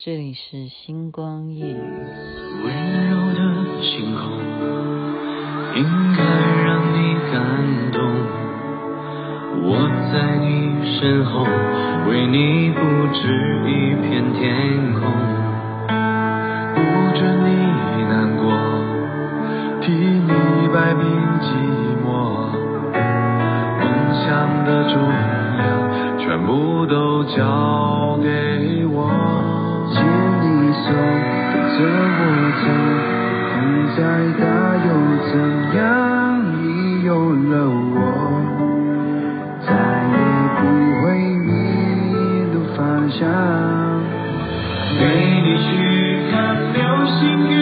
这里是星光夜语。温柔的星空应该让你感动，我在你身后为你布置一片天空，不准你难过，替你摆平寂寞，梦想的重量全部都交给我。着我走，风再大又怎样？你有了我，再也不会迷路方向。陪你去看流星雨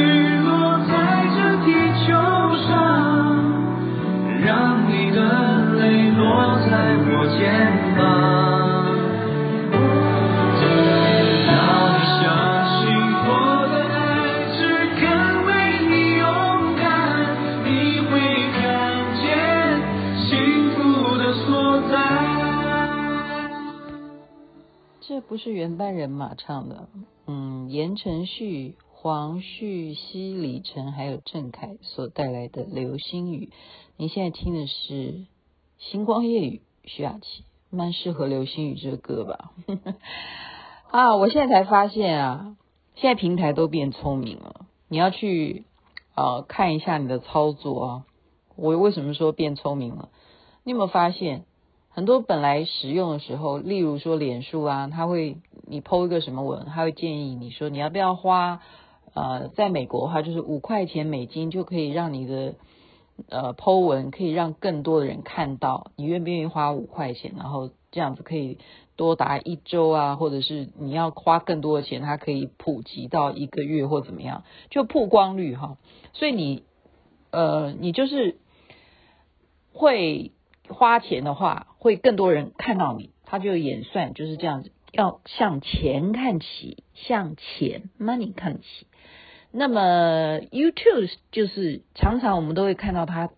是原班人马唱的，嗯，言承旭、黄旭熙、李晨还有郑恺所带来的《流星雨》。你现在听的是《星光夜雨》，徐雅琪，蛮适合《流星雨》这个歌吧？啊，我现在才发现啊，现在平台都变聪明了，你要去呃看一下你的操作啊。我为什么说变聪明了？你有没有发现？很多本来使用的时候，例如说脸书啊，他会你 PO 一个什么文，他会建议你说你要不要花呃，在美国的话就是五块钱美金就可以让你的呃 PO 文可以让更多的人看到，你愿不愿意花五块钱，然后这样子可以多达一周啊，或者是你要花更多的钱，它可以普及到一个月或怎么样，就曝光率哈，所以你呃你就是会。花钱的话，会更多人看到你，他就演算就是这样子，要向钱看齐，向钱 money 看齐。那么 YouTube 就是常常我们都会看到他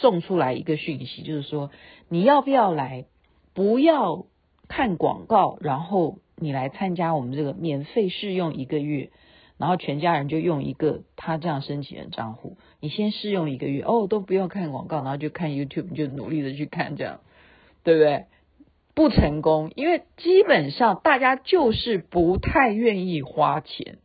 送出来一个讯息，就是说你要不要来，不要看广告，然后你来参加我们这个免费试用一个月。然后全家人就用一个他这样申请的账户，你先试用一个月，哦，都不用看广告，然后就看 YouTube，就努力的去看，这样，对不对？不成功，因为基本上大家就是不太愿意花钱，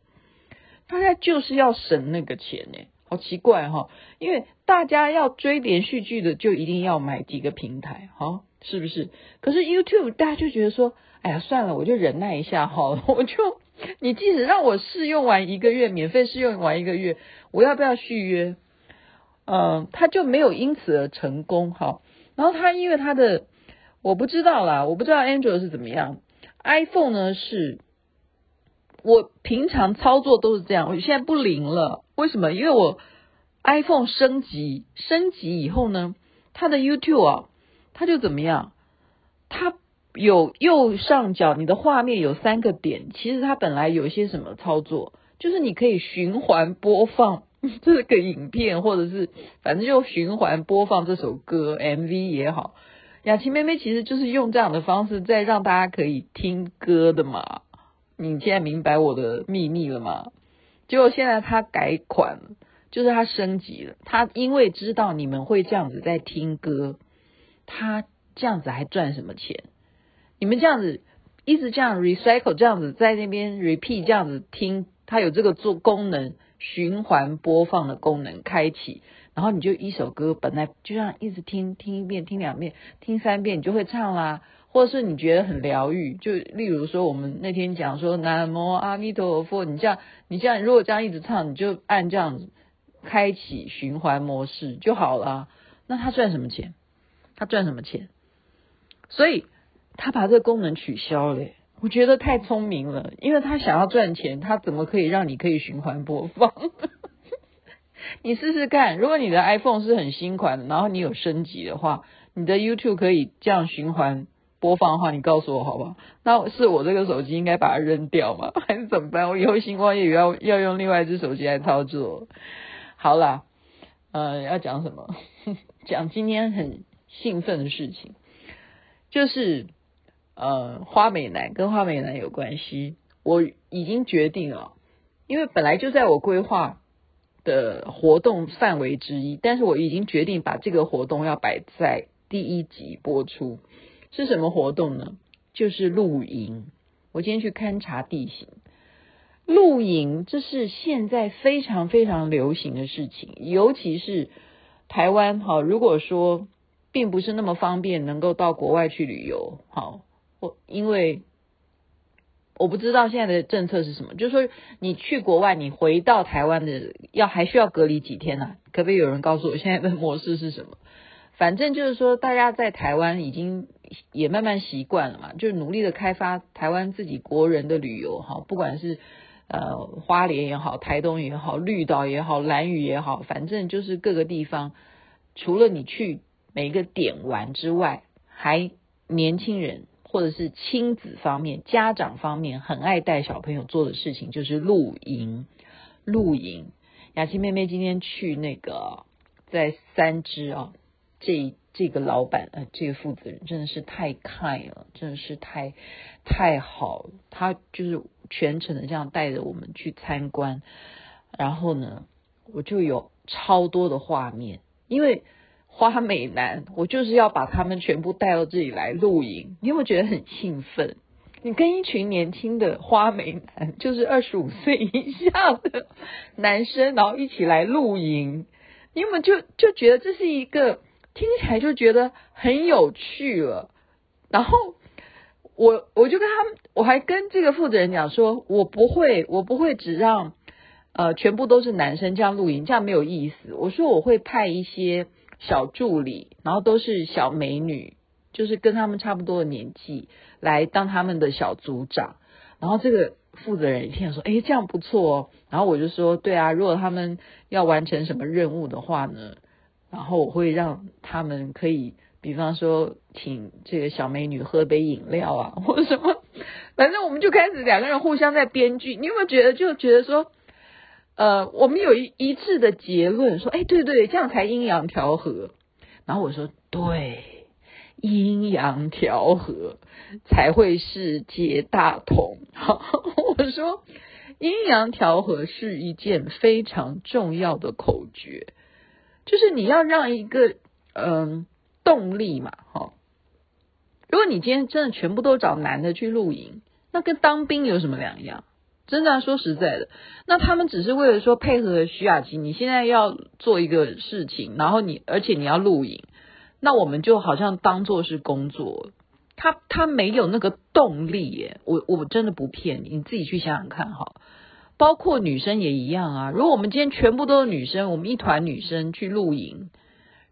大家就是要省那个钱呢，好奇怪哈，因为大家要追连续剧的，就一定要买几个平台，哈，是不是？可是 YouTube 大家就觉得说，哎呀，算了，我就忍耐一下好了，我就。你即使让我试用完一个月，免费试用完一个月，我要不要续约？嗯，他就没有因此而成功哈。然后他因为他的我不知道啦，我不知道 Android 是怎么样，iPhone 呢是，我平常操作都是这样，我现在不灵了，为什么？因为我 iPhone 升级升级以后呢，它的 YouTube 啊，它就怎么样？它。有右上角你的画面有三个点，其实它本来有一些什么操作，就是你可以循环播放 这个影片，或者是反正就循环播放这首歌 MV 也好。雅琪妹妹其实就是用这样的方式在让大家可以听歌的嘛。你现在明白我的秘密了吗？结果现在他改款，就是他升级了。他因为知道你们会这样子在听歌，他这样子还赚什么钱？你们这样子一直这样 recycle 这样子在那边 repeat 这样子听，它有这个做功能循环播放的功能开启，然后你就一首歌本来就这样一直听听一遍听两遍听三遍你就会唱啦，或者是你觉得很疗愈，就例如说我们那天讲说南无阿弥陀佛，你这样你这样如果这样一直唱，你就按这样子开启循环模式就好了。那他赚什么钱？他赚什么钱？所以。他把这个功能取消了，我觉得太聪明了，因为他想要赚钱，他怎么可以让你可以循环播放？你试试看，如果你的 iPhone 是很新款，然后你有升级的话，你的 YouTube 可以这样循环播放的话，你告诉我好不好？那是我这个手机应该把它扔掉吗？还是怎么办？我以后星光夜雨要要用另外一只手机来操作。好啦，呃，要讲什么？讲今天很兴奋的事情，就是。呃，花美男跟花美男有关系。我已经决定了，因为本来就在我规划的活动范围之一，但是我已经决定把这个活动要摆在第一集播出。是什么活动呢？就是露营。我今天去勘察地形，露营这是现在非常非常流行的事情，尤其是台湾。哈，如果说并不是那么方便能够到国外去旅游，好，或因为我不知道现在的政策是什么，就是说你去国外，你回到台湾的要还需要隔离几天呢？可不可以有人告诉我现在的模式是什么？反正就是说，大家在台湾已经也慢慢习惯了嘛，就是努力的开发台湾自己国人的旅游哈，不管是呃花莲也好，台东也好，绿岛也好，兰屿也好，反正就是各个地方，除了你去每一个点玩之外，还年轻人或者是亲子方面、家长方面很爱带小朋友做的事情就是露营。露营，雅琪妹妹今天去那个在三只啊。这这个老板呃，这个负责人真的是太 kind 了，真的是太太好了。他就是全程的这样带着我们去参观，然后呢，我就有超多的画面，因为花美男，我就是要把他们全部带到这里来露营。你有没有觉得很兴奋？你跟一群年轻的花美男，就是二十五岁以下的 男生，然后一起来露营，你有没有就就觉得这是一个？听起来就觉得很有趣了，然后我我就跟他们，我还跟这个负责人讲说，我不会，我不会只让呃全部都是男生这样露营，这样没有意思。我说我会派一些小助理，然后都是小美女，就是跟他们差不多的年纪，来当他们的小组长。然后这个负责人一听说，哎，这样不错哦。然后我就说，对啊，如果他们要完成什么任务的话呢？然后我会让他们可以，比方说请这个小美女喝杯饮料啊，或者什么，反正我们就开始两个人互相在编剧。你有没有觉得就觉得说，呃，我们有一一致的结论，说，哎，对对，这样才阴阳调和。然后我说，对，阴阳调和才会是皆大同。好，我说，阴阳调和是一件非常重要的口诀。就是你要让一个嗯、动力嘛，哈。如果你今天真的全部都找男的去露营，那跟当兵有什么两样？真的说实在的，那他们只是为了说配合徐雅琪，你现在要做一个事情，然后你而且你要露营，那我们就好像当做是工作。他他没有那个动力耶，我我真的不骗你，你自己去想想看哈。包括女生也一样啊！如果我们今天全部都是女生，我们一团女生去露营，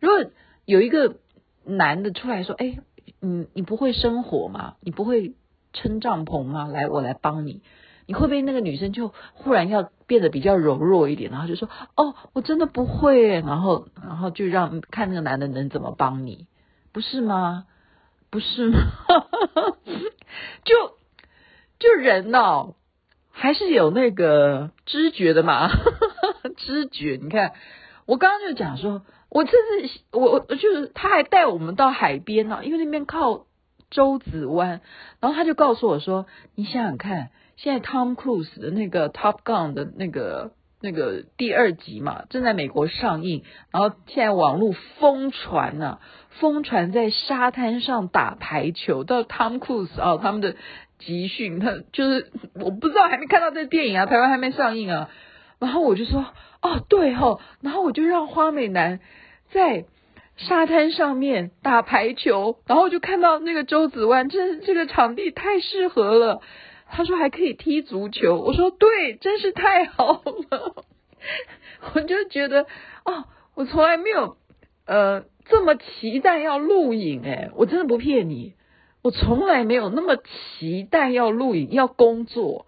如果有一个男的出来说：“哎，你你不会生火吗？你不会撑帐篷吗？来，我来帮你。”你会不会那个女生就忽然要变得比较柔弱一点，然后就说：“哦，我真的不会。”然后然后就让看那个男的能怎么帮你，不是吗？不是吗？就就人哦。还是有那个知觉的嘛，知觉。你看，我刚刚就讲说，我这次我我就是他还带我们到海边呢，因为那边靠周子湾，然后他就告诉我说，你想想看，现在 Tom Cruise 的那个 Top Gun 的那个那个第二集嘛，正在美国上映，然后现在网络疯传呢，疯传在沙滩上打排球，到 Tom Cruise 啊，他们的。集训，他就是我不知道，还没看到这电影啊，台湾还没上映啊。然后我就说，哦，对哦，然后我就让花美男在沙滩上面打排球，然后就看到那个周子湾，这这个场地太适合了。他说还可以踢足球，我说对，真是太好了。我就觉得，哦，我从来没有呃这么期待要录影，诶，我真的不骗你。我从来没有那么期待要录影要工作，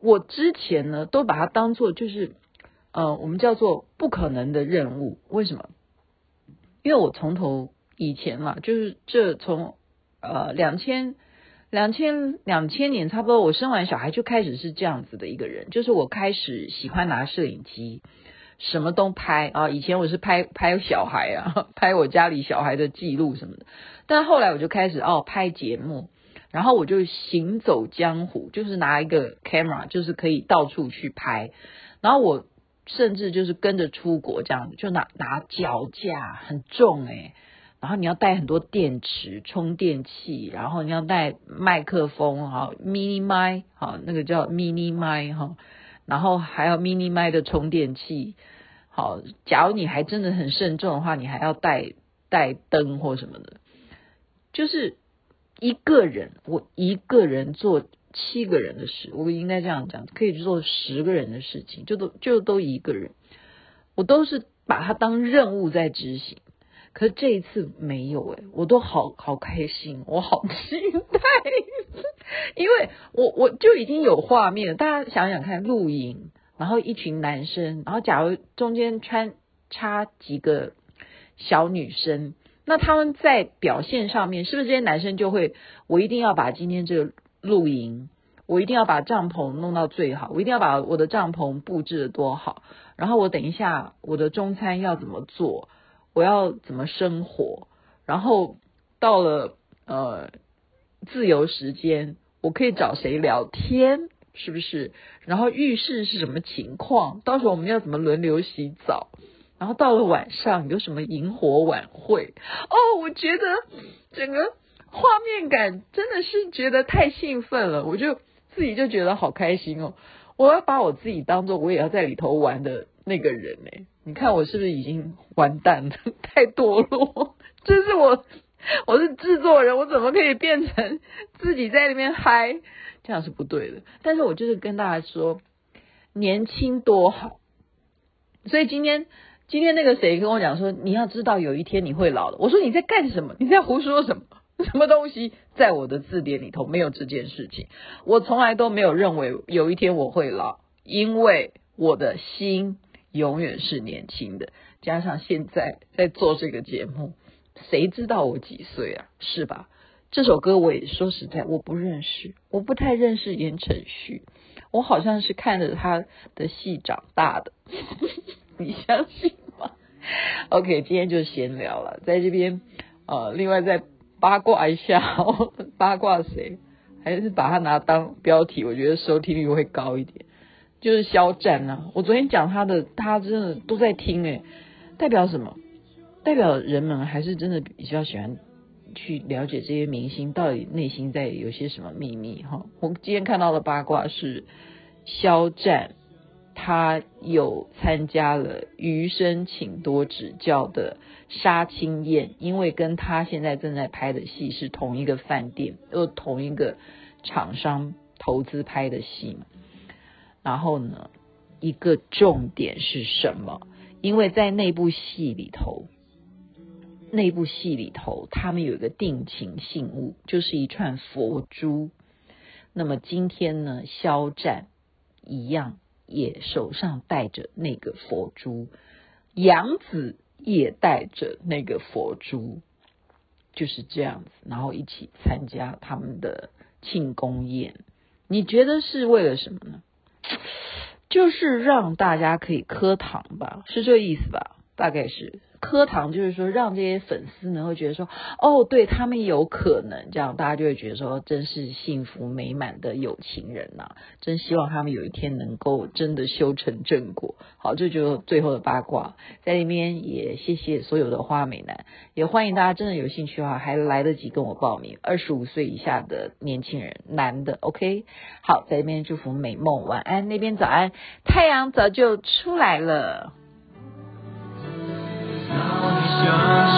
我之前呢都把它当做就是，呃，我们叫做不可能的任务。为什么？因为我从头以前嘛，就是这从呃两千两千两千年差不多，我生完小孩就开始是这样子的一个人，就是我开始喜欢拿摄影机。什么都拍啊！以前我是拍拍小孩啊，拍我家里小孩的记录什么的。但后来我就开始哦拍节目，然后我就行走江湖，就是拿一个 camera，就是可以到处去拍。然后我甚至就是跟着出国这样，就拿拿脚架很重诶、然后你要带很多电池、充电器，然后你要带麦克风哈，mini 麦哈，那个叫 mini 麦哈，然后还有 mini 麦的充电器。好，假如你还真的很慎重的话，你还要带带灯或什么的，就是。一个人，我一个人做七个人的事，我应该这样讲，可以做十个人的事情，就都就都一个人，我都是把它当任务在执行。可是这一次没有诶，我都好好开心，我好期待，因为我我就已经有画面了。大家想想看，露营，然后一群男生，然后假如中间穿插几个小女生。那他们在表现上面，是不是这些男生就会，我一定要把今天这个露营，我一定要把帐篷弄到最好，我一定要把我的帐篷布置的多好，然后我等一下我的中餐要怎么做，我要怎么生活，然后到了呃自由时间，我可以找谁聊天，是不是？然后浴室是什么情况？到时候我们要怎么轮流洗澡？然后到了晚上有什么萤火晚会哦？我觉得整个画面感真的是觉得太兴奋了，我就自己就觉得好开心哦！我要把我自己当做我也要在里头玩的那个人哎，你看我是不是已经完蛋了？太堕落！这是我，我是制作人，我怎么可以变成自己在里面嗨？这样是不对的。但是我就是跟大家说，年轻多好，所以今天。今天那个谁跟我讲说，你要知道有一天你会老的。我说你在干什么？你在胡说什么？什么东西？在我的字典里头没有这件事情。我从来都没有认为有一天我会老，因为我的心永远是年轻的。加上现在在做这个节目，谁知道我几岁啊？是吧？这首歌我也说实在，我不认识，我不太认识言承旭，我好像是看着他的戏长大的。你相信吗？OK，今天就闲聊了，在这边呃，另外再八卦一下，八卦谁？还是把它拿当标题，我觉得收听率会高一点。就是肖战啊，我昨天讲他的，他真的都在听诶，代表什么？代表人们还是真的比较喜欢去了解这些明星到底内心在有些什么秘密哈。我今天看到的八卦是肖战。他有参加了《余生，请多指教》的杀青宴，因为跟他现在正在拍的戏是同一个饭店，又同一个厂商投资拍的戏嘛。然后呢，一个重点是什么？因为在那部戏里头，那部戏里头他们有一个定情信物，就是一串佛珠。那么今天呢，肖战一样。也手上戴着那个佛珠，杨紫也戴着那个佛珠，就是这样子，然后一起参加他们的庆功宴。你觉得是为了什么呢？就是让大家可以磕糖吧，是这意思吧？大概是。磕糖就是说，让这些粉丝能够觉得说，哦，对他们有可能这样，大家就会觉得说，真是幸福美满的有情人呐、真希望他们有一天能够真的修成正果。好，这就最后的八卦，在里面也谢谢所有的花美男，也欢迎大家真的有兴趣的话，还来得及跟我报名，二十五岁以下的年轻人，男的，OK。好，在这边祝福美梦晚安，那边早安，太阳早就出来了。相信